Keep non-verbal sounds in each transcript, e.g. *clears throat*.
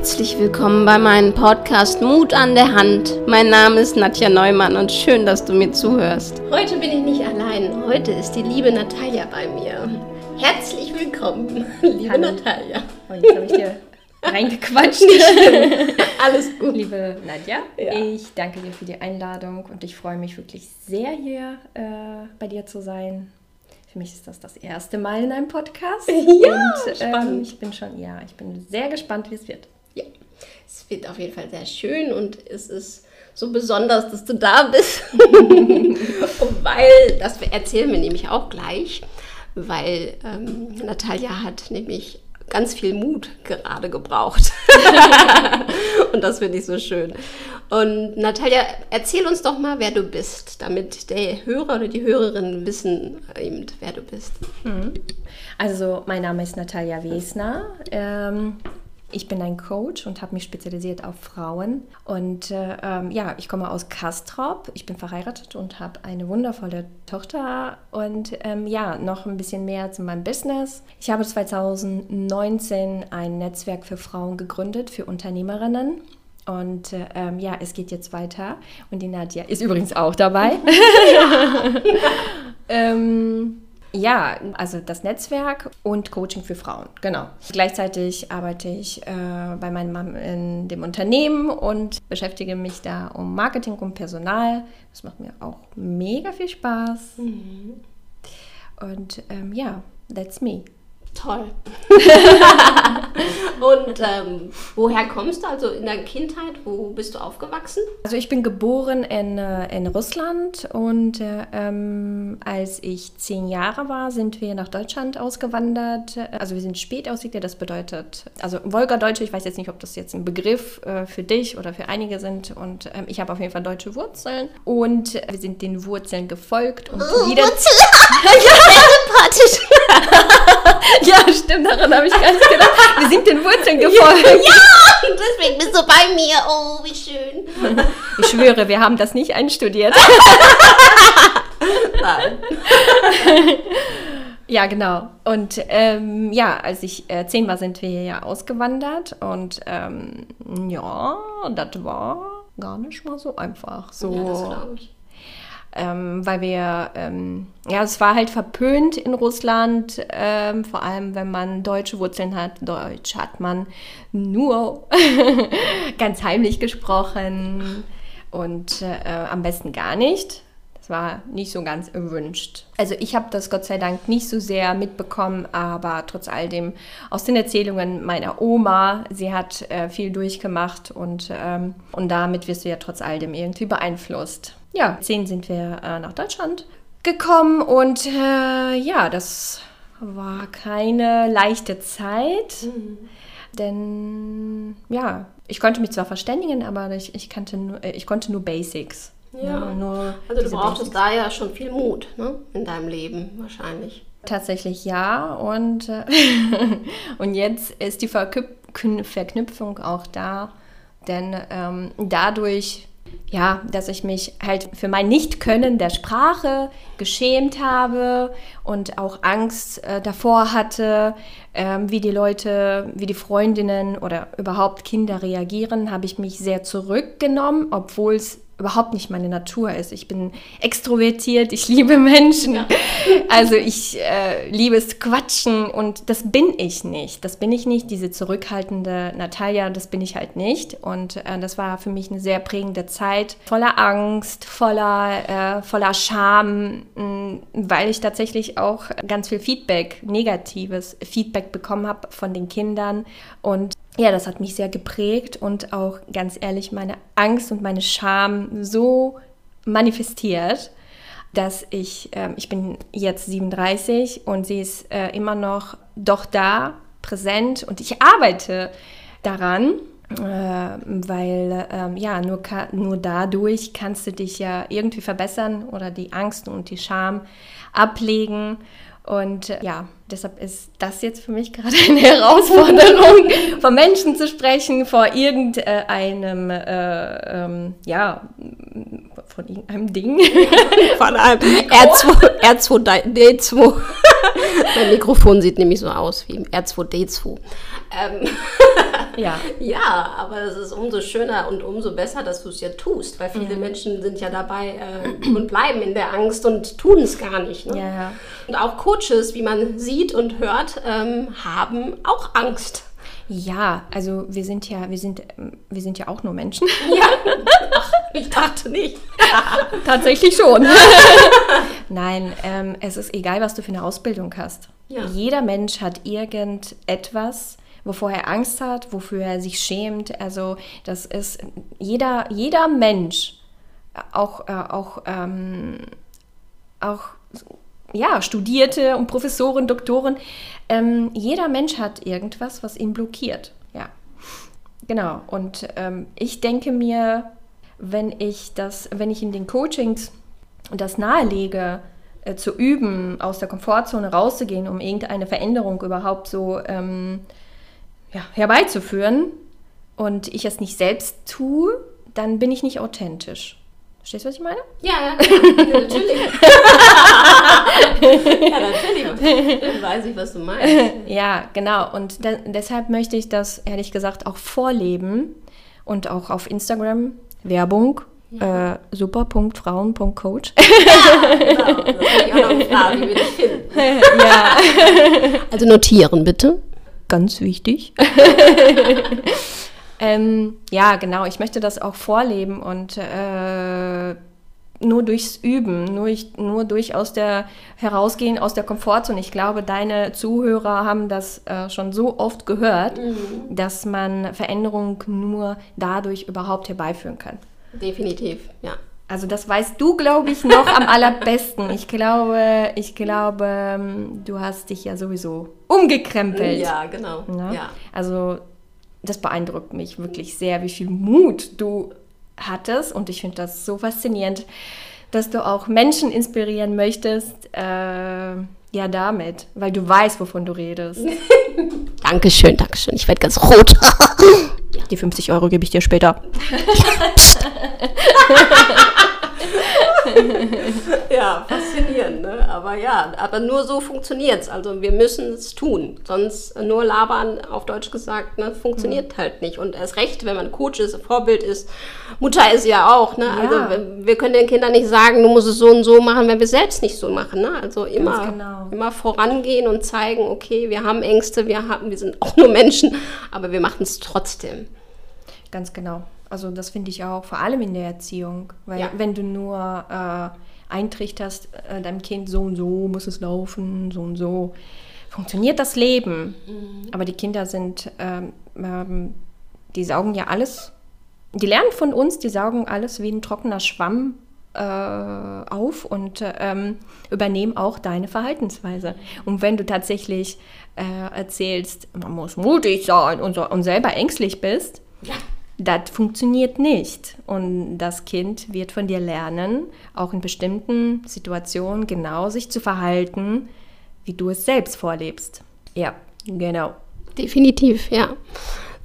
Herzlich willkommen bei meinem Podcast Mut an der Hand. Mein Name ist Nadja Neumann und schön, dass du mir zuhörst. Heute bin ich nicht allein. Heute ist die liebe Natalia bei mir. Herzlich willkommen, *laughs* liebe Hallo. Natalia. Oh, jetzt habe ich dir reingequatscht. *laughs* Alles gut. Liebe Nadja, Ja. ich danke dir für die Einladung und ich freue mich wirklich sehr, hier äh, bei dir zu sein. Für mich ist das das erste Mal in einem Podcast. *laughs* Ja, und, ähm, spannend. ich bin schon, ja, ich bin sehr gespannt, wie es wird. Ja, es wird auf jeden Fall sehr schön und es ist so besonders, dass du da bist. *laughs* Weil, das erzählen wir nämlich auch gleich, weil ähm, Natalia hat nämlich ganz viel Mut gerade gebraucht. *laughs* und das finde ich so schön. Und Natalia, erzähl uns doch mal, wer du bist, damit der Hörer oder die Hörerin wissen, eben, wer du bist. Also, mein Name ist Natalia Wesner. Ähm, ich bin ein Coach und habe mich spezialisiert auf Frauen. Und äh, ähm, ja, ich komme aus Kastrop. Ich bin verheiratet und habe eine wundervolle Tochter. Und ähm, ja, noch ein bisschen mehr zu meinem Business. Ich habe 2019 ein Netzwerk für Frauen gegründet, für Unternehmerinnen. Und äh, ähm, ja, es geht jetzt weiter. Und die Nadja ist übrigens auch dabei. *laughs* *laughs* ähm, ja, also das Netzwerk und Coaching für Frauen, genau. Gleichzeitig arbeite ich äh, bei meinem Mann in dem Unternehmen und beschäftige mich da um Marketing und Personal. Das macht mir auch mega viel Spaß. Und ähm, ja, that's me. Toll. *laughs* und ähm, woher kommst du? Also in der Kindheit, wo bist du aufgewachsen? Also ich bin geboren in, äh, in Russland und äh, ähm, als ich zehn Jahre war, sind wir nach Deutschland ausgewandert. Also wir sind spät ausgewandert, das bedeutet, also Wolgadeutsche, ich weiß jetzt nicht, ob das jetzt ein Begriff äh, für dich oder für einige sind und ähm, ich habe auf jeden Fall deutsche Wurzeln und wir sind den Wurzeln gefolgt und wieder... *laughs* *laughs* sympathisch. *laughs* Ja, stimmt, daran habe ich gar nicht gedacht. Wir sind den Wurzeln gefolgt. *laughs* ja, deswegen bist du bei mir. Oh, wie schön. Ich schwöre, wir haben das nicht einstudiert. *laughs* Nein. Ja, genau. Und ähm, ja, als ich äh, zehn war, sind wir ja ausgewandert. Und ähm, ja, das war gar nicht mal so einfach. So, Ja, das glaube ich. Ähm, weil wir, ähm, ja, es war halt verpönt in Russland, ähm, vor allem wenn man deutsche Wurzeln hat. Deutsch hat man nur *laughs* ganz heimlich gesprochen und äh, am besten gar nicht. Das war nicht so ganz erwünscht. Also ich habe das Gott sei Dank nicht so sehr mitbekommen, aber trotz all dem aus den Erzählungen meiner Oma, sie hat äh, viel durchgemacht und, ähm, und damit wirst du ja trotz all dem irgendwie beeinflusst. Ja, zehn sind wir äh, nach Deutschland gekommen und äh, ja, das war keine leichte Zeit. Denn ja, ich konnte mich zwar verständigen, aber ich, ich, kannte nur, äh, ich konnte nur Basics. Ja. Nur, nur Also du brauchtest Basics. da ja schon viel Mut ne? in deinem Leben wahrscheinlich. Tatsächlich ja. Und, äh, *laughs* und jetzt ist die Verknüp- Verknüpfung auch da. Denn ähm, dadurch, ja, dass ich mich halt für mein Nichtkönnen der Sprache geschämt habe und auch Angst äh, davor hatte, ähm, wie die Leute, wie die Freundinnen oder überhaupt Kinder reagieren, habe ich mich sehr zurückgenommen, obwohl es überhaupt nicht meine Natur ist. Ich bin extrovertiert, ich liebe Menschen. *laughs* Also ich äh, liebe es quatschen und das bin ich nicht. Das bin ich nicht. Diese zurückhaltende Natalia, das bin ich halt nicht. Und äh, das war für mich eine sehr prägende Zeit, voller Angst, voller, äh, voller Scham, mh, weil ich tatsächlich auch ganz viel Feedback, negatives Feedback bekommen habe von den Kindern. Und ja, das hat mich sehr geprägt und auch ganz ehrlich meine Angst und meine Scham so manifestiert, dass ich, ähm, ich bin jetzt 37 und sie ist äh, immer noch doch da, präsent und ich arbeite daran, äh, weil ähm, ja, nur, nur dadurch kannst du dich ja irgendwie verbessern oder die Angst und die Scham ablegen. Und äh, ja, deshalb ist das jetzt für mich gerade *laughs* eine Herausforderung, *laughs* vor Menschen zu sprechen, vor irgendeinem, äh, ähm, ja, von irgendeinem Ding. *laughs* Von einem R2, R2D2. mein Mikrofon sieht nämlich so aus wie R2D2. Ähm, Ja. Ja, aber es ist umso schöner und umso besser, dass du es ja tust, weil viele Menschen sind ja dabei äh, und bleiben in der Angst und tun es gar nicht. Ne? Ja, ja. Und auch Coaches, wie man sieht und hört, ähm, haben auch Angst. Ja, also wir sind ja, wir sind, ähm, wir sind ja auch nur Menschen. *laughs* Ja, Ach, ich dachte nicht. *laughs* Tatsächlich schon. *laughs* Nein, ähm, es ist egal, was du für eine Ausbildung hast. Ja. Jeder Mensch hat irgendetwas, wovor er Angst hat, wofür er sich schämt. Also das ist jeder, jeder Mensch, auch, äh, auch, ähm, auch ja, Studierte und Professoren, Doktoren, ähm, jeder Mensch hat irgendwas, was ihn blockiert. Ja, genau. Und ähm, ich denke mir, wenn ich das, wenn ich in den Coachings das nahelege, äh, zu üben, aus der Komfortzone rauszugehen, um irgendeine Veränderung überhaupt so ähm, ja, herbeizuführen und ich es nicht selbst tue, dann bin ich nicht authentisch. Verstehst du, was ich meine? Ja, *laughs* ja, natürlich. ja, natürlich. Dann weiß ich, was du meinst. Ja, genau. Und de deshalb möchte ich das ehrlich gesagt auch vorleben und auch auf Instagram Werbung. Äh, super.frauen.coach. Ja, genau. Das ich auch noch fragen, wie wir dich finden. *laughs* ja, Also notieren, bitte. Ganz wichtig. *laughs* ähm, ja, genau. Ich möchte das auch vorleben und äh, nur durchs Üben, nur, ich, nur durch aus der herausgehen aus der Komfortzone. Ich glaube, deine Zuhörer haben das äh, schon so oft gehört, dass man Veränderung nur dadurch überhaupt herbeiführen kann. Definitiv, ja. Also das weißt du, glaube ich, noch am allerbesten. Ich glaube, ich glaube, ähm, du hast dich ja sowieso umgekrempelt. Ja, genau. Ne? Ja. Also das beeindruckt mich wirklich sehr, wie viel Mut du hattest. Und ich finde das so faszinierend, dass du auch Menschen inspirieren möchtest. Äh, ja, damit, weil du weißt, wovon du redest. *laughs* Dankeschön, Dankeschön. Ich werde ganz rot. *laughs* Die 50 Euro gebe ich dir später. ja, *laughs* *laughs* faszinierend, ne? Aber ja, aber nur so funktioniert es. Also wir müssen es tun. Sonst nur labern, auf Deutsch gesagt, ne, funktioniert halt nicht. Und erst recht, wenn man Coach ist, Vorbild ist, Mutter ist ja auch, ne? Also Ja. wir, wir können den Kindern nicht sagen, du musst es so und so machen, wenn wir selbst nicht so machen. Ne? Also immer, genau. immer vorangehen und zeigen, okay, wir haben Ängste, wir haben, wir sind auch nur Menschen, aber wir machen es trotzdem. Ganz genau. Also das finde ich auch, vor allem in der Erziehung. Weil Ja. wenn du nur äh, eintrichterst, äh, deinem Kind so und so muss es laufen, so und so, funktioniert das Leben. Aber die Kinder sind, ähm, ähm, die saugen ja alles, die lernen von uns, die saugen alles wie ein trockener Schwamm äh, auf und äh, ähm, übernehmen auch deine Verhaltensweise. Und wenn du tatsächlich äh, erzählst, man muss mutig sein und, so, und selber ängstlich bist, Ja. Das funktioniert nicht. Und das Kind wird von dir lernen, auch in bestimmten Situationen genau sich zu verhalten, wie du es selbst vorlebst. Ja, genau. Definitiv, ja.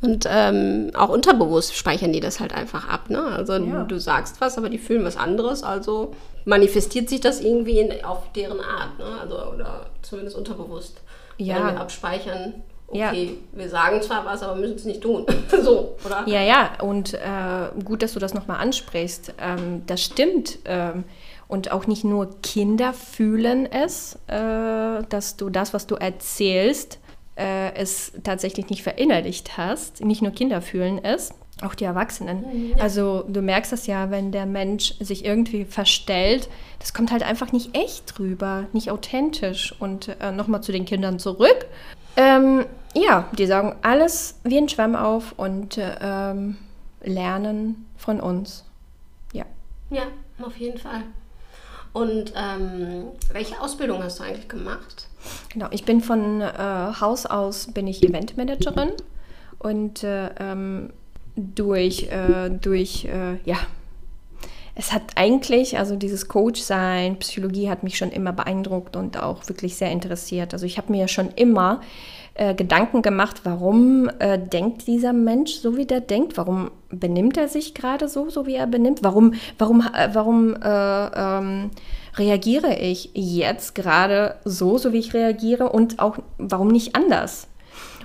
Und ähm, auch unterbewusst speichern die das halt einfach ab. Ne? Also Ja. du sagst was, aber die fühlen was anderes. Also manifestiert sich das irgendwie in, auf deren Art. Ne? Also, oder zumindest unterbewusst. Ja. Wenn wir abspeichern, Ja. okay, wir sagen zwar was, aber müssen es nicht tun. *laughs* so, oder? Ja, ja, und äh, gut, dass du das nochmal ansprichst. Ähm, das stimmt. Ähm, und auch nicht nur Kinder fühlen es, äh, dass du das, was du erzählst, äh, es tatsächlich nicht verinnerlicht hast. Nicht nur Kinder fühlen es, auch die Erwachsenen. Also du merkst das ja, wenn der Mensch sich irgendwie verstellt, das kommt halt einfach nicht echt rüber, nicht authentisch. Und äh, nochmal zu den Kindern zurück. Ähm, ja, die sagen alles wie ein Schwamm auf und äh, ähm, lernen von uns. Ja. Ja, auf jeden Fall. Und ähm, welche Ausbildung hast du eigentlich gemacht? Genau, ich bin von äh, Haus aus bin ich Eventmanagerin und äh, ähm, durch, äh, durch äh, ja, es hat eigentlich, also dieses Coach-Sein, Psychologie hat mich schon immer beeindruckt und auch wirklich sehr interessiert. Also ich habe mir schon immer äh, Gedanken gemacht, warum äh, denkt dieser Mensch so, wie der denkt? Warum benimmt er sich gerade so, so wie er benimmt? Warum, warum, äh, warum äh, ähm, reagiere ich jetzt gerade so, so wie ich reagiere und auch warum nicht anders?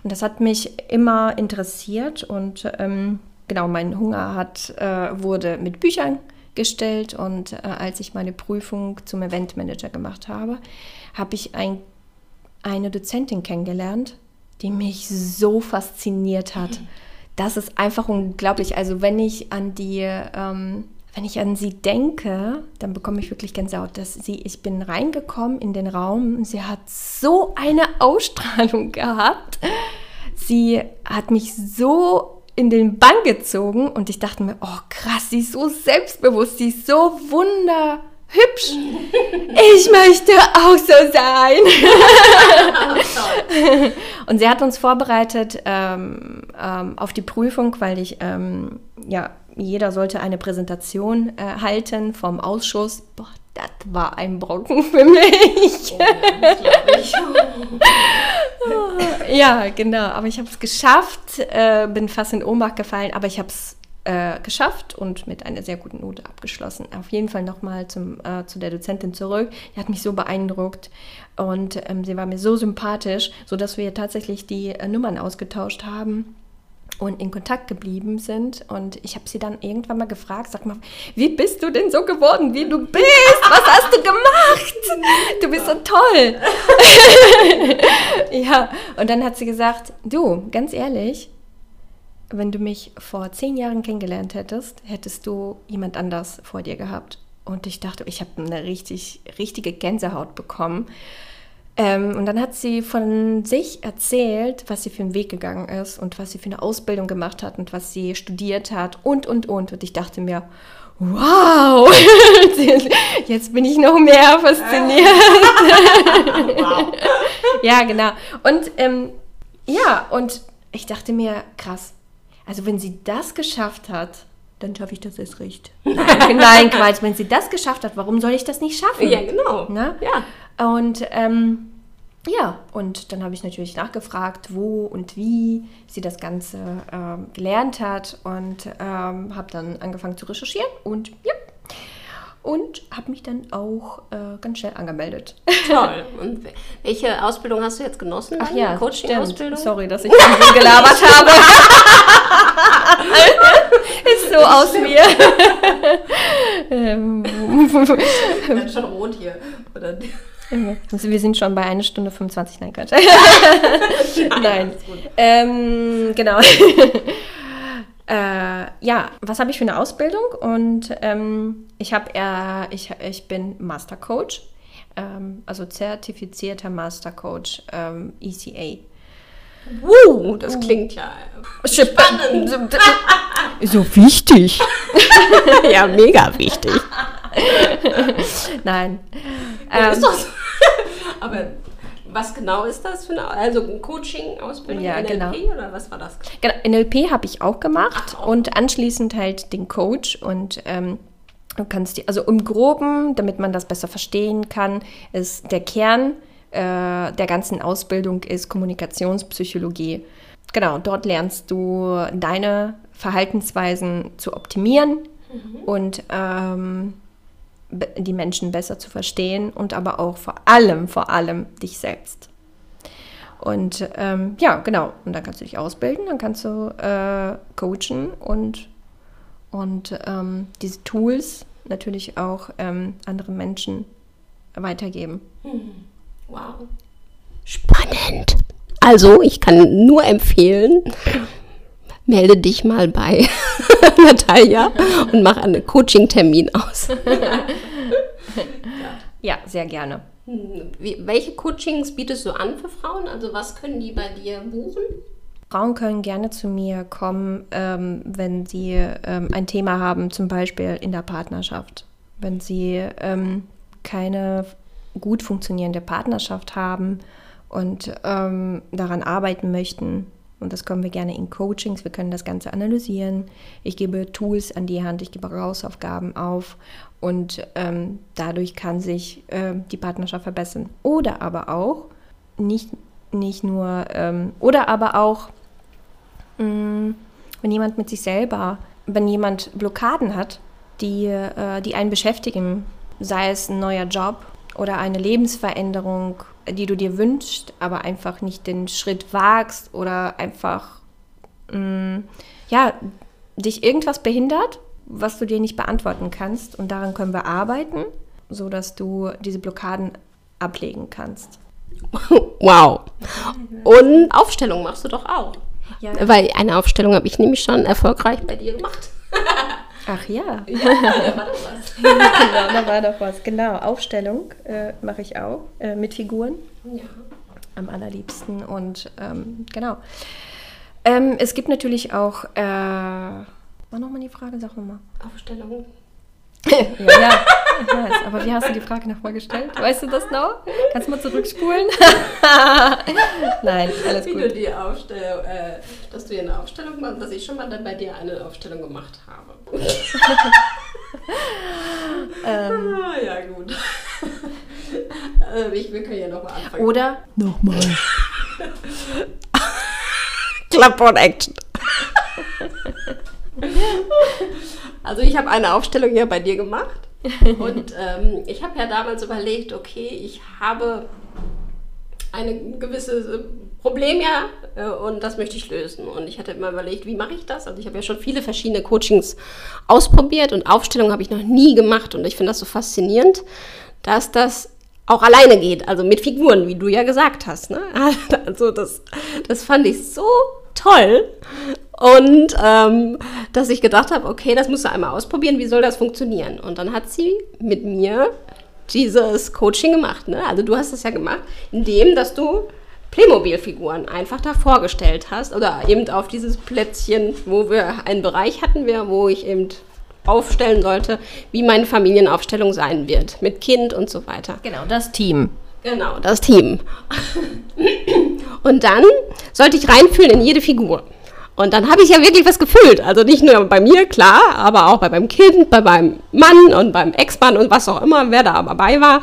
Und das hat mich immer interessiert und ähm, genau, mein Hunger hat, äh, wurde mit Büchern gestellt und äh, als ich meine Prüfung zum Eventmanager gemacht habe, habe ich ein, eine Dozentin kennengelernt, die mich so fasziniert hat. Das ist einfach unglaublich. Also wenn ich an die ähm, wenn ich an sie denke, dann bekomme ich wirklich Gänsehaut, dass sie, ich bin reingekommen in den Raum und sie hat so eine Ausstrahlung gehabt. Sie hat mich so in den Bann gezogen und ich dachte mir, oh krass, sie ist so selbstbewusst, sie ist so wunderhübsch. Ich möchte auch so sein. *laughs* und sie hat uns vorbereitet ähm, ähm, auf die Prüfung, weil ich ja jeder sollte eine Präsentation äh, halten vom Ausschuss. Boah, das war ein Brocken für mich. Oh, *laughs* *laughs* ja, genau. Aber ich habe es geschafft, äh, bin fast in Ohnmacht gefallen, aber ich habe es äh, geschafft und mit einer sehr guten Note abgeschlossen. Auf jeden Fall nochmal äh, zu der Dozentin zurück. Die hat mich so beeindruckt und ähm, sie war mir so sympathisch, sodass wir tatsächlich die äh, Nummern ausgetauscht haben und in Kontakt geblieben sind. Und ich habe sie dann irgendwann mal gefragt, sag mal, wie bist du denn so geworden, wie du bist? Was hast du gemacht? Du bist so toll. *laughs* ja, und dann hat sie gesagt, du, ganz ehrlich, wenn du mich vor zehn Jahren kennengelernt hättest, hättest du jemand anders vor dir gehabt. Und ich dachte, ich habe eine richtig, richtige Gänsehaut bekommen. Ähm, und dann hat sie von sich erzählt, was sie für einen Weg gegangen ist und was sie für eine Ausbildung gemacht hat und was sie studiert hat und, und, und. Und ich dachte mir, wow, *laughs* jetzt bin ich noch mehr fasziniert. *laughs* wow. ja, genau. Und ähm, ja, und ich dachte mir, krass, also wenn sie das geschafft hat, dann schaffe ich das erst recht. Nein, *laughs* nein, Quatsch, wenn sie das geschafft hat, warum soll ich das nicht schaffen? Ja, genau. Na? Ja. Und ähm, ja, und dann habe ich natürlich nachgefragt, wo und wie sie das Ganze ähm, gelernt hat und ähm, habe dann angefangen zu recherchieren und ja. Und habe mich dann auch äh, ganz schnell angemeldet. Toll. Und welche Ausbildung hast du jetzt genossen? Ach ja, Coaching-Ausbildung? Sorry, dass ich *laughs* so gelabert habe. *laughs* Ist so aus mir. ähm. schon rot hier. Oder? Also wir sind schon bei 1 Stunde 25, nein, Quatsch. *laughs* nein. Ähm, genau. *laughs* äh, ja, was habe ich für eine Ausbildung? Und ähm, ich, hab, äh, ich, ich bin Master Coach, ähm, also zertifizierter Master Coach, ähm, ECA. Uh, das klingt ja spannend. So wichtig. *laughs* ja, mega wichtig. *laughs* Nein. Ja, ähm, *laughs* Aber was genau ist das für eine, also Coaching-Ausbildung? Ja, NLP genau. oder was war das? Genau, NLP habe ich auch gemacht Ach, und anschließend halt den Coach und ähm, du kannst die, also im Groben, damit man das besser verstehen kann, ist der Kern äh, der ganzen Ausbildung ist Kommunikationspsychologie. Genau, dort lernst du deine Verhaltensweisen zu optimieren mhm. und ähm, die Menschen besser zu verstehen und aber auch vor allem, vor allem dich selbst. Und ähm, ja, genau. Und dann kannst du dich ausbilden, dann kannst du äh, coachen und, und ähm, diese Tools natürlich auch ähm, anderen Menschen weitergeben. Hm. Wow. Spannend. Also, ich kann nur empfehlen, melde dich mal bei *laughs* Natalia und mach einen Coaching-Termin aus. *laughs* ja, sehr gerne. Wie, welche Coachings bietest du an für Frauen? Also was können die bei dir buchen? Frauen können gerne zu mir kommen, ähm, wenn sie ähm, ein Thema haben, zum Beispiel in der Partnerschaft. Wenn sie ähm, keine gut funktionierende Partnerschaft haben und ähm, daran arbeiten möchten, und das können wir gerne in Coachings. Wir können das Ganze analysieren. Ich gebe Tools an die Hand, ich gebe Hausaufgaben auf und ähm, dadurch kann sich äh, die Partnerschaft verbessern. Oder aber auch, nicht, nicht nur, ähm, oder aber auch, mh, mm, wenn jemand mit sich selber, wenn jemand Blockaden hat, die, äh, die einen beschäftigen, sei es ein neuer Job, oder eine Lebensveränderung, die du dir wünschst, aber einfach nicht den Schritt wagst oder einfach mh, mm, ja, dich irgendwas behindert, was du dir nicht beantworten kannst und daran können wir arbeiten, so dass du diese Blockaden ablegen kannst. *laughs* Wow. Und Aufstellung machst du doch auch. Ja. Weil eine Aufstellung habe ich nämlich schon erfolgreich bei dir gemacht. *laughs* Ach ja. ja da war doch was. genau, *laughs* da war doch was. Genau, Aufstellung äh, mache ich auch äh, mit Figuren. Ja. Am allerliebsten. Und ähm, genau. Ähm, es gibt natürlich auch. Äh, war nochmal die Frage? Sag nochmal. Aufstellung. Ja, ja, ich weiß. Aber wie hast du die Frage nochmal gestellt? Weißt du das noch? Kannst du mal zurückspulen? *laughs* Nein, alles wie gut. Du die Aufstellung, äh, dass du hier eine Aufstellung machst, dass ich schon mal bei dir eine Aufstellung gemacht habe. *laughs* ähm, ah, ja, gut. *laughs* äh, ich, wir können ja nochmal anfangen. Oder nochmal. Clap on Action. Also ich habe eine Aufstellung ja bei dir gemacht *laughs* und ähm, ich habe ja damals überlegt, okay, ich habe ein gewisses Problem ja äh, und das möchte ich lösen. Und ich hatte immer überlegt, wie mache ich das? Also ich habe ja schon viele verschiedene Coachings ausprobiert und Aufstellungen habe ich noch nie gemacht und ich finde das so faszinierend, dass das auch alleine geht, also mit Figuren, wie du ja gesagt hast. Ne? *laughs* Also das, das fand ich so toll. Und ähm, dass ich gedacht habe, okay, das musst du einmal ausprobieren, wie soll das funktionieren? Und dann hat sie mit mir dieses Coaching gemacht. Ne? Also du hast es ja gemacht, indem, dass du Playmobil-Figuren einfach da vorgestellt hast oder eben auf dieses Plätzchen, wo wir einen Bereich hatten, wo ich eben aufstellen sollte, wie meine Familienaufstellung sein wird, mit Kind und so weiter. Genau, das Team. Genau, das Team. Und dann sollte ich reinfühlen in jede Figur. Und dann habe ich ja wirklich was gefühlt. Also nicht nur bei mir, klar, aber auch bei meinem Kind, bei meinem Mann und beim Ex-Mann und was auch immer, wer da dabei war.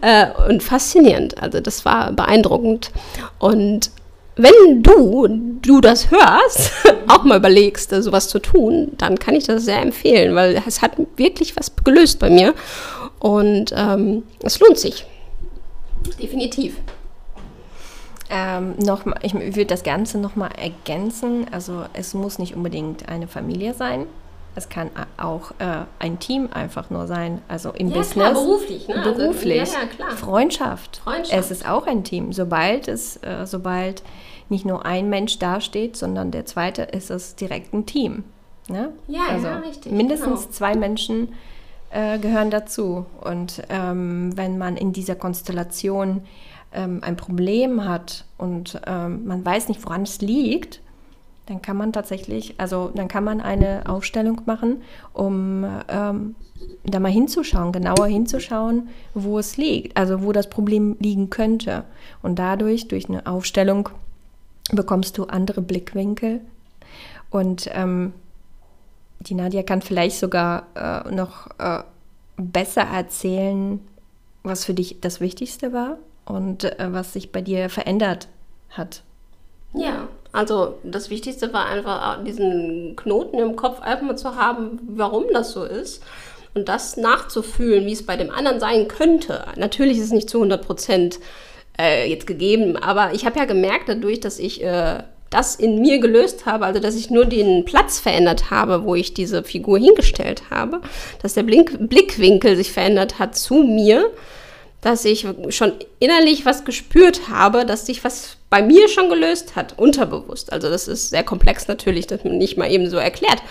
Äh, und faszinierend. Also das war beeindruckend. Und wenn du, du das hörst, *laughs* auch mal überlegst, sowas zu tun, dann kann ich das sehr empfehlen, weil es hat wirklich was gelöst bei mir. Und ähm, es lohnt sich. Definitiv. Ähm, noch, ich würde das Ganze nochmal ergänzen. Also es muss nicht unbedingt eine Familie sein. Es kann auch äh, ein Team einfach nur sein, also im ja, Business. Klar, beruflich, ne? Also, beruflich. Also, ja, ja, Freundschaft. Freundschaft. Es ist auch ein Team. Sobald es, äh, sobald nicht nur ein Mensch dasteht, sondern der zweite, ist es direkt ein Team. Ne? Ja, also ja, richtig. Mindestens genau. zwei Menschen äh, gehören dazu. Und ähm, wenn man in dieser Konstellation ähm, ein Problem hat und ähm, man weiß nicht, woran es liegt, dann kann man tatsächlich, also dann kann man eine Aufstellung machen, um ähm, da mal hinzuschauen, genauer hinzuschauen, wo es liegt, also wo das Problem liegen könnte. Und dadurch, durch eine Aufstellung, bekommst du andere Blickwinkel. Und ähm, die Nadia kann vielleicht sogar äh, noch äh, besser erzählen, was für dich das Wichtigste war und äh, was sich bei dir verändert hat. Ja, also das Wichtigste war einfach diesen Knoten im Kopf einfach mal zu haben, warum das so ist und das nachzufühlen, wie es bei dem anderen sein könnte. Natürlich ist es nicht zu 100 Prozent äh, jetzt gegeben, aber ich habe ja gemerkt dadurch, dass ich äh, das in mir gelöst habe, also dass ich nur den Platz verändert habe, wo ich diese Figur hingestellt habe, dass der Blink Blickwinkel sich verändert hat zu mir, dass ich schon innerlich was gespürt habe, dass sich was bei mir schon gelöst hat, unterbewusst. Also das ist sehr komplex natürlich, das nicht mal eben so erklärt.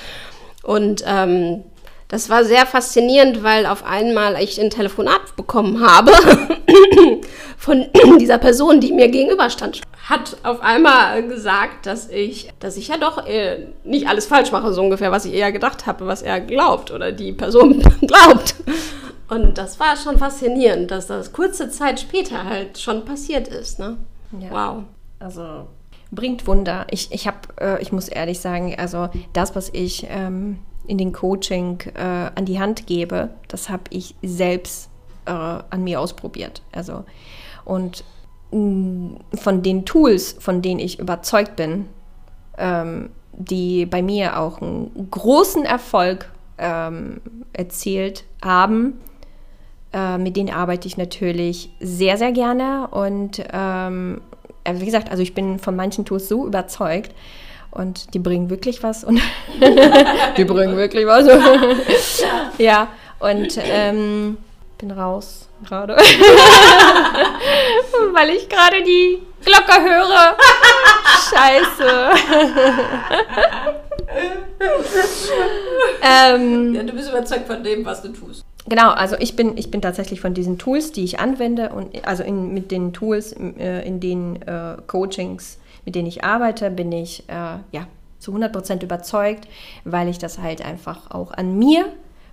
Und ähm, das war sehr faszinierend, weil auf einmal ich ein Telefonat bekommen habe *coughs* von *coughs* dieser Person, die mir gegenüberstand. Hat auf einmal gesagt, dass ich, dass ich ja doch äh, nicht alles falsch mache, so ungefähr, was ich eher gedacht habe, was er glaubt oder die Person *laughs* glaubt. Und das war schon faszinierend, dass das kurze Zeit später halt schon passiert ist. Ne? Ja. Wow. Also bringt Wunder. Ich, ich habe, äh, ich muss ehrlich sagen, also das, was ich ähm, in den Coaching äh, an die Hand gebe, das habe ich selbst äh, an mir ausprobiert. Also und von den Tools, von denen ich überzeugt bin, ähm, die bei mir auch einen großen Erfolg ähm, erzielt haben, äh, mit denen arbeite ich natürlich sehr, sehr gerne. Und ähm, äh, wie gesagt, also ich bin von manchen Tools so überzeugt. Und die bringen wirklich was. Und *laughs* die bringen wirklich was. *laughs* ja, und ähm, bin raus gerade. *laughs* Weil ich gerade die Glocke höre. Scheiße. *laughs* ähm, ja, du bist überzeugt von dem, was du tust. Genau, also ich bin, ich bin tatsächlich von diesen Tools, die ich anwende und also in, mit den Tools, äh, in den äh, Coachings, mit denen ich arbeite, bin ich äh, ja zu 100% überzeugt, weil ich das halt einfach auch an mir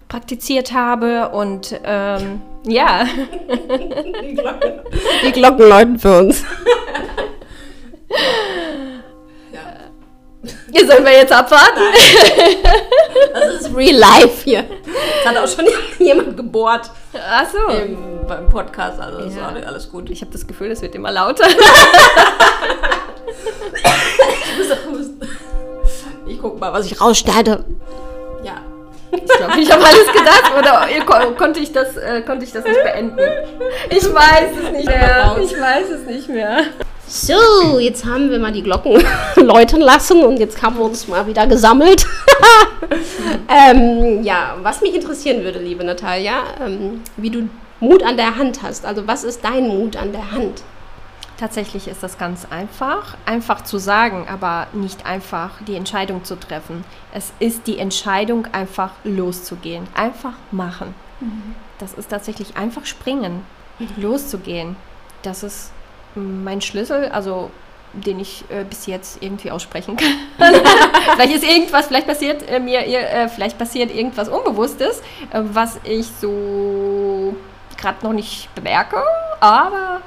praktiziert habe und ähm, ja. Die *laughs* Glocken, die Glocken läuten für uns. Hier sollen wir jetzt abwarten. Das ist real life hier. Das hat auch schon jemand gebohrt. Ach so. Im, beim Podcast, also das ja. war alles gut. Ich habe das Gefühl, es wird immer lauter. Ich guck mal, was ich rausschneide. Ich glaube, ich habe alles gedacht oder konnte ich, das, äh, konnte ich das nicht beenden? Ich weiß es nicht mehr. Ich weiß es nicht mehr. So, jetzt haben wir mal die Glocken *laughs* läuten lassen und jetzt haben wir uns mal wieder gesammelt. *laughs* ähm, ja, was mich interessieren würde, liebe Natalia, ähm, wie du Mut an der Hand hast. Also was ist dein Mut an der Hand? Tatsächlich ist das ganz einfach, einfach zu sagen, aber nicht einfach die Entscheidung zu treffen. Es ist die Entscheidung, einfach loszugehen, einfach machen. Mhm. Das ist tatsächlich einfach springen, mhm. loszugehen. Das ist mein Schlüssel, also den ich äh, bis jetzt irgendwie aussprechen kann. *laughs* vielleicht ist irgendwas, vielleicht passiert äh, mir, äh, vielleicht passiert irgendwas Unbewusstes, äh, was ich so gerade noch nicht bemerke, aber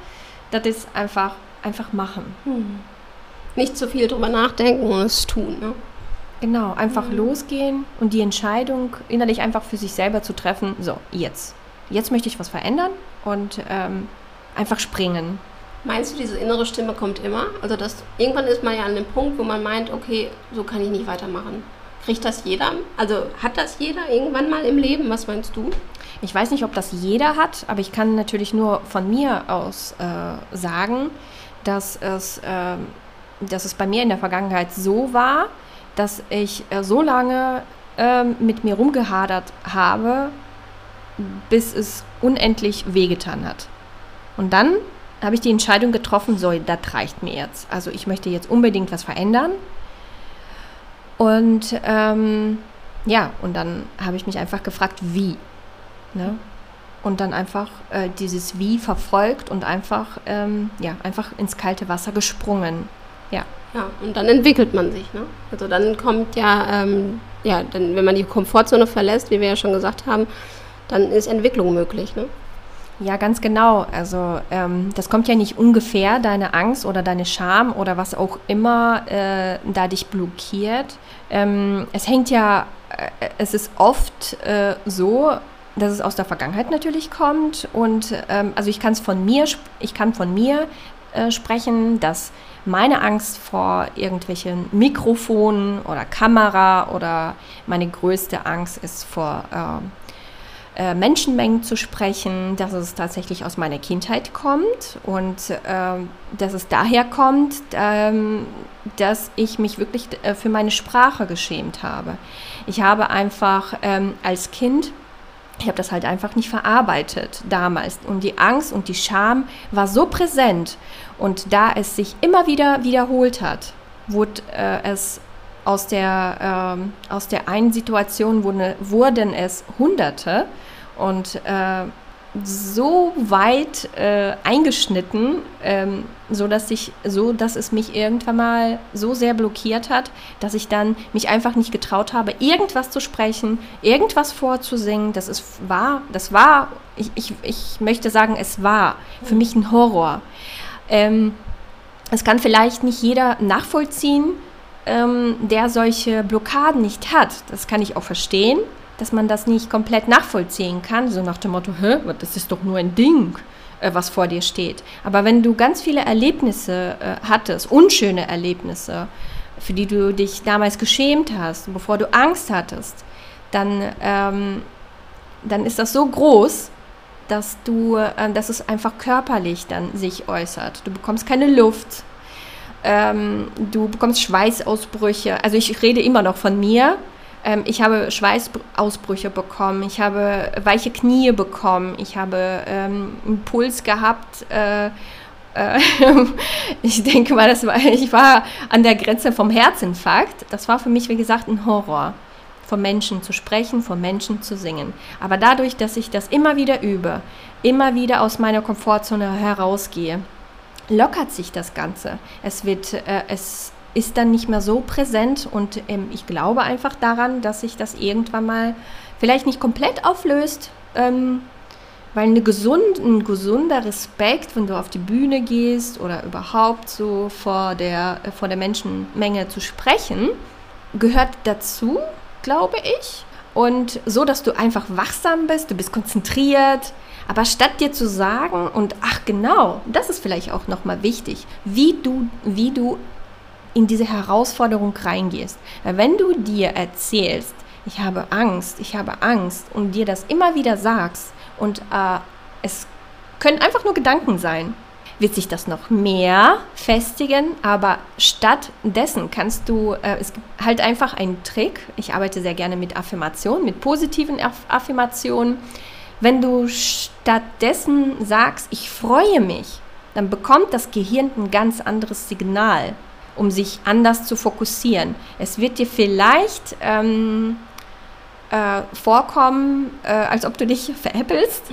das ist einfach, einfach machen. Hm. Nicht zu viel drüber nachdenken und es tun. Ne? Genau, einfach hm. losgehen und die Entscheidung innerlich einfach für sich selber zu treffen, so, jetzt. Jetzt möchte ich was verändern und ähm, einfach springen. Meinst du, diese innere Stimme kommt immer? Also das, irgendwann ist man ja an dem Punkt, wo man meint, okay, so kann ich nicht weitermachen. Kriegt das jeder? Also hat das jeder irgendwann mal im Leben? Was meinst du? Ich weiß nicht, ob das jeder hat, aber ich kann natürlich nur von mir aus äh, sagen, dass es, äh, dass es bei mir in der Vergangenheit so war, dass ich äh, so lange ähm, mit mir rumgehadert habe, bis es unendlich wehgetan hat. Und dann habe ich die Entscheidung getroffen, so, das reicht mir jetzt. Also ich möchte jetzt unbedingt was verändern. Und ähm, ja, und dann habe ich mich einfach gefragt, wie. Ne? Und dann einfach äh, dieses Wie verfolgt und einfach, ähm, ja, einfach ins kalte Wasser gesprungen. Ja. Ja, und dann entwickelt man sich. Ne? Also dann kommt ja, ähm, ja, dann, wenn man die Komfortzone verlässt, wie wir ja schon gesagt haben, dann ist Entwicklung möglich. Ne? Ja, ganz genau. Also ähm, das kommt ja nicht ungefähr, deine Angst oder deine Scham oder was auch immer äh, da dich blockiert. Ähm, es hängt ja, äh, es ist oft äh, so, dass es aus der Vergangenheit natürlich kommt. Und ähm, also ich kann es von mir, ich kann von mir äh, sprechen, dass meine Angst vor irgendwelchen Mikrofonen oder Kamera oder meine größte Angst ist vor ähm, äh, Menschenmengen zu sprechen, dass es tatsächlich aus meiner Kindheit kommt und äh, dass es daher kommt, ähm, dass ich mich wirklich äh, für meine Sprache geschämt habe. Ich habe einfach ähm, als Kind ich habe das halt einfach nicht verarbeitet damals. Und die Angst und die Scham war so präsent. Und da es sich immer wieder wiederholt hat, wurde äh, es aus der, äh, aus der einen Situation wurde, wurden es Hunderte und äh, so weit äh, eingeschnitten, ähm, so dass ich, so dass es mich irgendwann mal so sehr blockiert hat, dass ich dann mich einfach nicht getraut habe, irgendwas zu sprechen, irgendwas vorzusingen. Das ist war, das war, ich, ich, ich möchte sagen, es war für mich ein Horror. Ähm, es kann vielleicht nicht jeder nachvollziehen, ähm, der solche Blockaden nicht hat. Das kann ich auch verstehen dass man das nicht komplett nachvollziehen kann, so nach dem Motto, Hä, das ist doch nur ein Ding, äh, was vor dir steht. Aber wenn du ganz viele Erlebnisse äh, hattest, unschöne Erlebnisse, für die du dich damals geschämt hast, bevor du Angst hattest, dann, ähm, dann ist das so groß, dass du, äh, dass es einfach körperlich dann sich äußert. Du bekommst keine Luft, ähm, du bekommst Schweißausbrüche. Also ich rede immer noch von mir. Ähm, ich habe Schweißausbrüche bekommen, ich habe weiche Knie bekommen, ich habe ähm, einen Puls gehabt. Äh, äh, *laughs* ich denke mal, das war, ich war an der Grenze vom Herzinfarkt. Das war für mich, wie gesagt, ein Horror von Menschen zu sprechen, von Menschen zu singen. Aber dadurch, dass ich das immer wieder übe, immer wieder aus meiner Komfortzone herausgehe, lockert sich das Ganze. Es wird, äh, es ist dann nicht mehr so präsent und ähm, ich glaube einfach daran, dass sich das irgendwann mal vielleicht nicht komplett auflöst, ähm, weil eine gesund, ein gesunder Respekt, wenn du auf die Bühne gehst oder überhaupt so vor der, äh, vor der Menschenmenge zu sprechen, gehört dazu, glaube ich. Und so, dass du einfach wachsam bist, du bist konzentriert, aber statt dir zu sagen, und ach genau, das ist vielleicht auch nochmal wichtig, wie du, wie du in diese Herausforderung reingehst. Weil wenn du dir erzählst, ich habe Angst, ich habe Angst und dir das immer wieder sagst und äh, es können einfach nur Gedanken sein, wird sich das noch mehr festigen, aber stattdessen kannst du, äh, es gibt halt einfach einen Trick, ich arbeite sehr gerne mit Affirmationen, mit positiven Aff Affirmationen, wenn du stattdessen sagst, ich freue mich, dann bekommt das Gehirn ein ganz anderes Signal, um sich anders zu fokussieren. Es wird dir vielleicht ähm, äh, vorkommen, äh, als ob du dich veräppelst,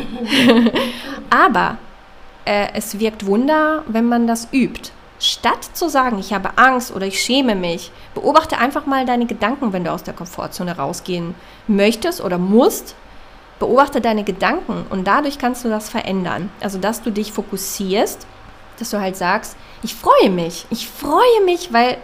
*laughs* aber äh, es wirkt Wunder, wenn man das übt. Statt zu sagen, ich habe Angst oder ich schäme mich, beobachte einfach mal deine Gedanken, wenn du aus der Komfortzone rausgehen möchtest oder musst beobachte deine Gedanken und dadurch kannst du das verändern. Also, dass du dich fokussierst, dass du halt sagst, ich freue mich, ich freue mich, weil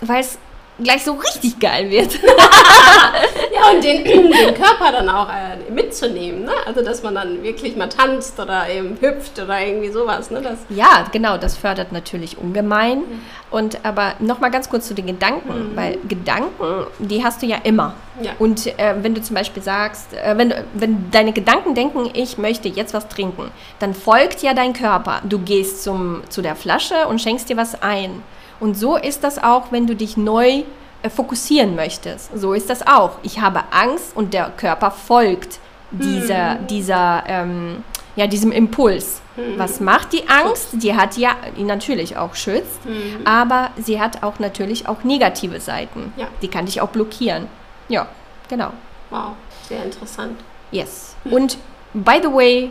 es gleich so richtig geil wird. *laughs* ja, und den, den *laughs* Körper dann auch äh, mitzunehmen, ne? Also, dass man dann wirklich mal tanzt oder eben hüpft oder irgendwie sowas, ne? Das ja, genau, das fördert natürlich ungemein. Mhm. Und aber nochmal ganz kurz zu den Gedanken, mhm. weil Gedanken, die hast du ja immer. Ja. Und äh, wenn du zum Beispiel sagst, äh, wenn, wenn deine Gedanken denken, ich möchte jetzt was trinken, dann folgt ja dein Körper. Du gehst zum, zu der Flasche und schenkst dir was ein. Und so ist das auch, wenn du dich neu äh, fokussieren möchtest. So ist das auch. Ich habe Angst und der Körper folgt dieser, mhm. dieser, ähm, ja, diesem Impuls. Mhm. Was macht die Angst? Die hat ja die natürlich auch schützt, mhm. aber sie hat auch natürlich auch negative Seiten. Ja. Die kann dich auch blockieren. Ja, genau. Wow, sehr interessant. Yes. Und by the way,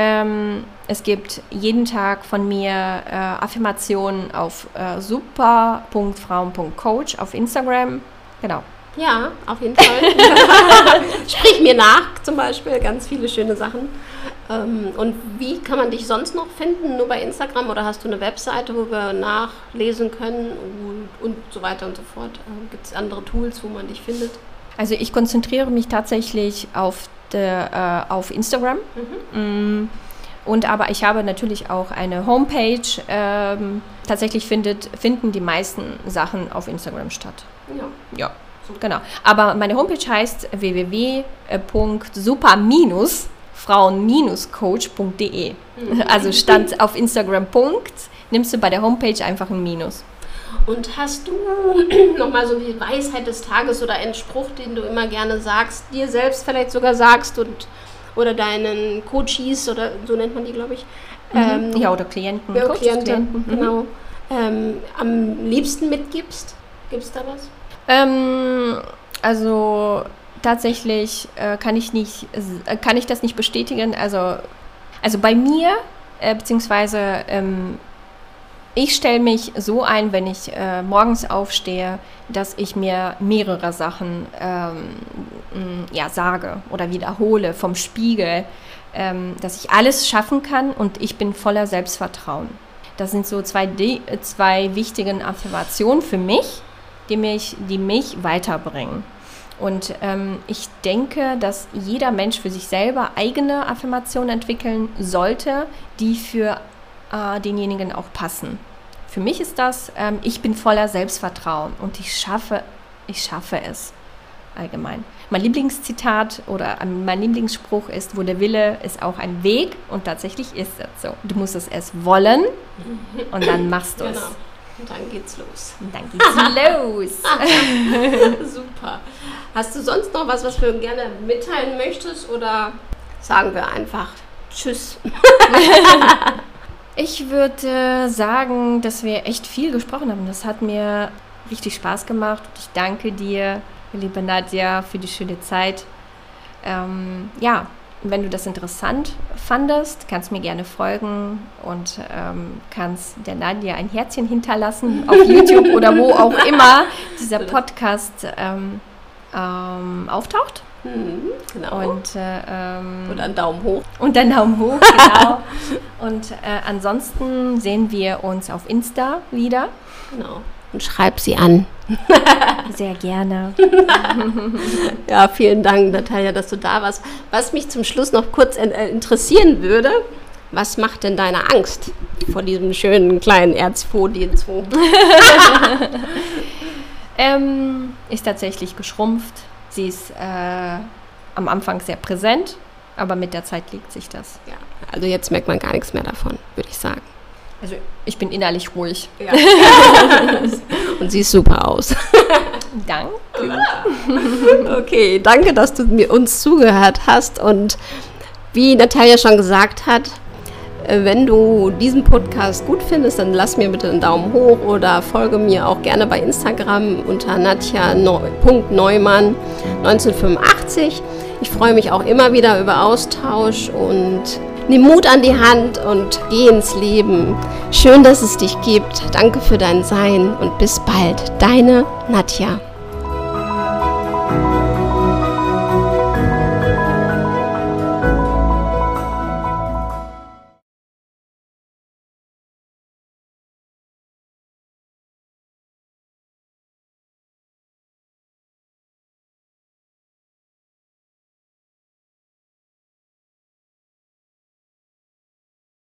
ähm, es gibt jeden Tag von mir äh, Affirmationen auf äh, super.frauen.coach auf Instagram. Genau. Ja, auf jeden Fall. *laughs* Sprich mir nach, zum Beispiel, ganz viele schöne Sachen. Ähm, und wie kann man dich sonst noch finden? Nur bei Instagram oder hast du eine Webseite, wo wir nachlesen können und, und so weiter und so fort? Äh, Gibt es andere Tools, wo man dich findet? Also ich konzentriere mich tatsächlich auf der, äh, auf Instagram. Mhm. Mm, und aber ich habe natürlich auch eine Homepage. Ähm, tatsächlich findet, finden die meisten Sachen auf Instagram statt. Ja. Ja, genau. Aber meine Homepage heißt www.super-frauen-coach.de. Mhm. Also statt auf Instagram Punkt, nimmst du bei der Homepage einfach ein Minus. Und hast du *clears throat* nochmal so die Weisheit des Tages oder einen Spruch, den du immer gerne sagst, dir selbst vielleicht sogar sagst und oder deinen Coaches oder so nennt man die, glaube ich. Mhm. Ähm, ja, oder Klienten. Ja, Klienten, Klienten. Mhm. genau. Ähm, am liebsten mitgibst? Gibt es da was? Ähm, also tatsächlich äh, kann ich nicht, äh, kann ich das nicht bestätigen. Also, also bei mir, äh, beziehungsweise ähm, ich stelle mich so ein, wenn ich äh, morgens aufstehe, dass ich mir mehrere Sachen ähm, ja, sage oder wiederhole vom Spiegel, ähm, dass ich alles schaffen kann und ich bin voller Selbstvertrauen. Das sind so zwei, zwei wichtige Affirmationen für mich, die mich, die mich weiterbringen. Und ähm, ich denke, dass jeder Mensch für sich selber eigene Affirmationen entwickeln sollte, die für äh, denjenigen auch passen. Für mich ist das, ähm, ich bin voller Selbstvertrauen und ich schaffe, ich schaffe es. allgemein. Mein Lieblingszitat oder mein Lieblingsspruch ist, wo der Wille ist auch ein Weg und tatsächlich ist das so. Du musst es erst wollen und dann machst du es. Genau. Und dann geht's los. Und dann geht's los. *laughs* Super. Hast du sonst noch was, was du gerne mitteilen möchtest oder sagen wir einfach Tschüss? *laughs* ich würde sagen, dass wir echt viel gesprochen haben. Das hat mir richtig Spaß gemacht. Ich danke dir, liebe Nadja, für die schöne Zeit. Ähm, ja, wenn du das interessant fandest, kannst mir gerne folgen und ähm, kannst der Nadja ein Herzchen hinterlassen *laughs* auf YouTube oder wo auch immer dieser Podcast ähm, ähm, auftaucht. Mhm, genau. Und, äh, ähm, und einen Daumen hoch. Und einen Daumen hoch, *laughs* genau. und äh, ansonsten sehen wir uns auf Insta wieder. Genau. Und schreib sie an. *laughs* Sehr gerne. *laughs* ja, vielen Dank, Natalia, dass du da warst. Was mich zum Schluss noch kurz äh, interessieren würde, was macht denn deine Angst vor diesem schönen kleinen Erzfolien 2? ähm, ist tatsächlich geschrumpft. Sie ist äh, am Anfang sehr präsent, aber mit der Zeit legt sich das. Ja, also jetzt merkt man gar nichts mehr davon, würde ich sagen. Also ich bin innerlich ruhig. Ja. *laughs* Und siehst super aus. Danke. *laughs* Okay, danke, dass du mir uns zugehört hast. Und wie Natalia schon gesagt hat, wenn du diesen Podcast gut findest, dann lass mir bitte einen Daumen hoch oder folge mir auch gerne bei Instagram unter natja.neumann 1985. Ich freue mich auch immer wieder über Austausch und Nimm Mut an die Hand und geh ins Leben. Schön, dass es dich gibt. Danke für dein Sein und bis bald. Deine Nadja.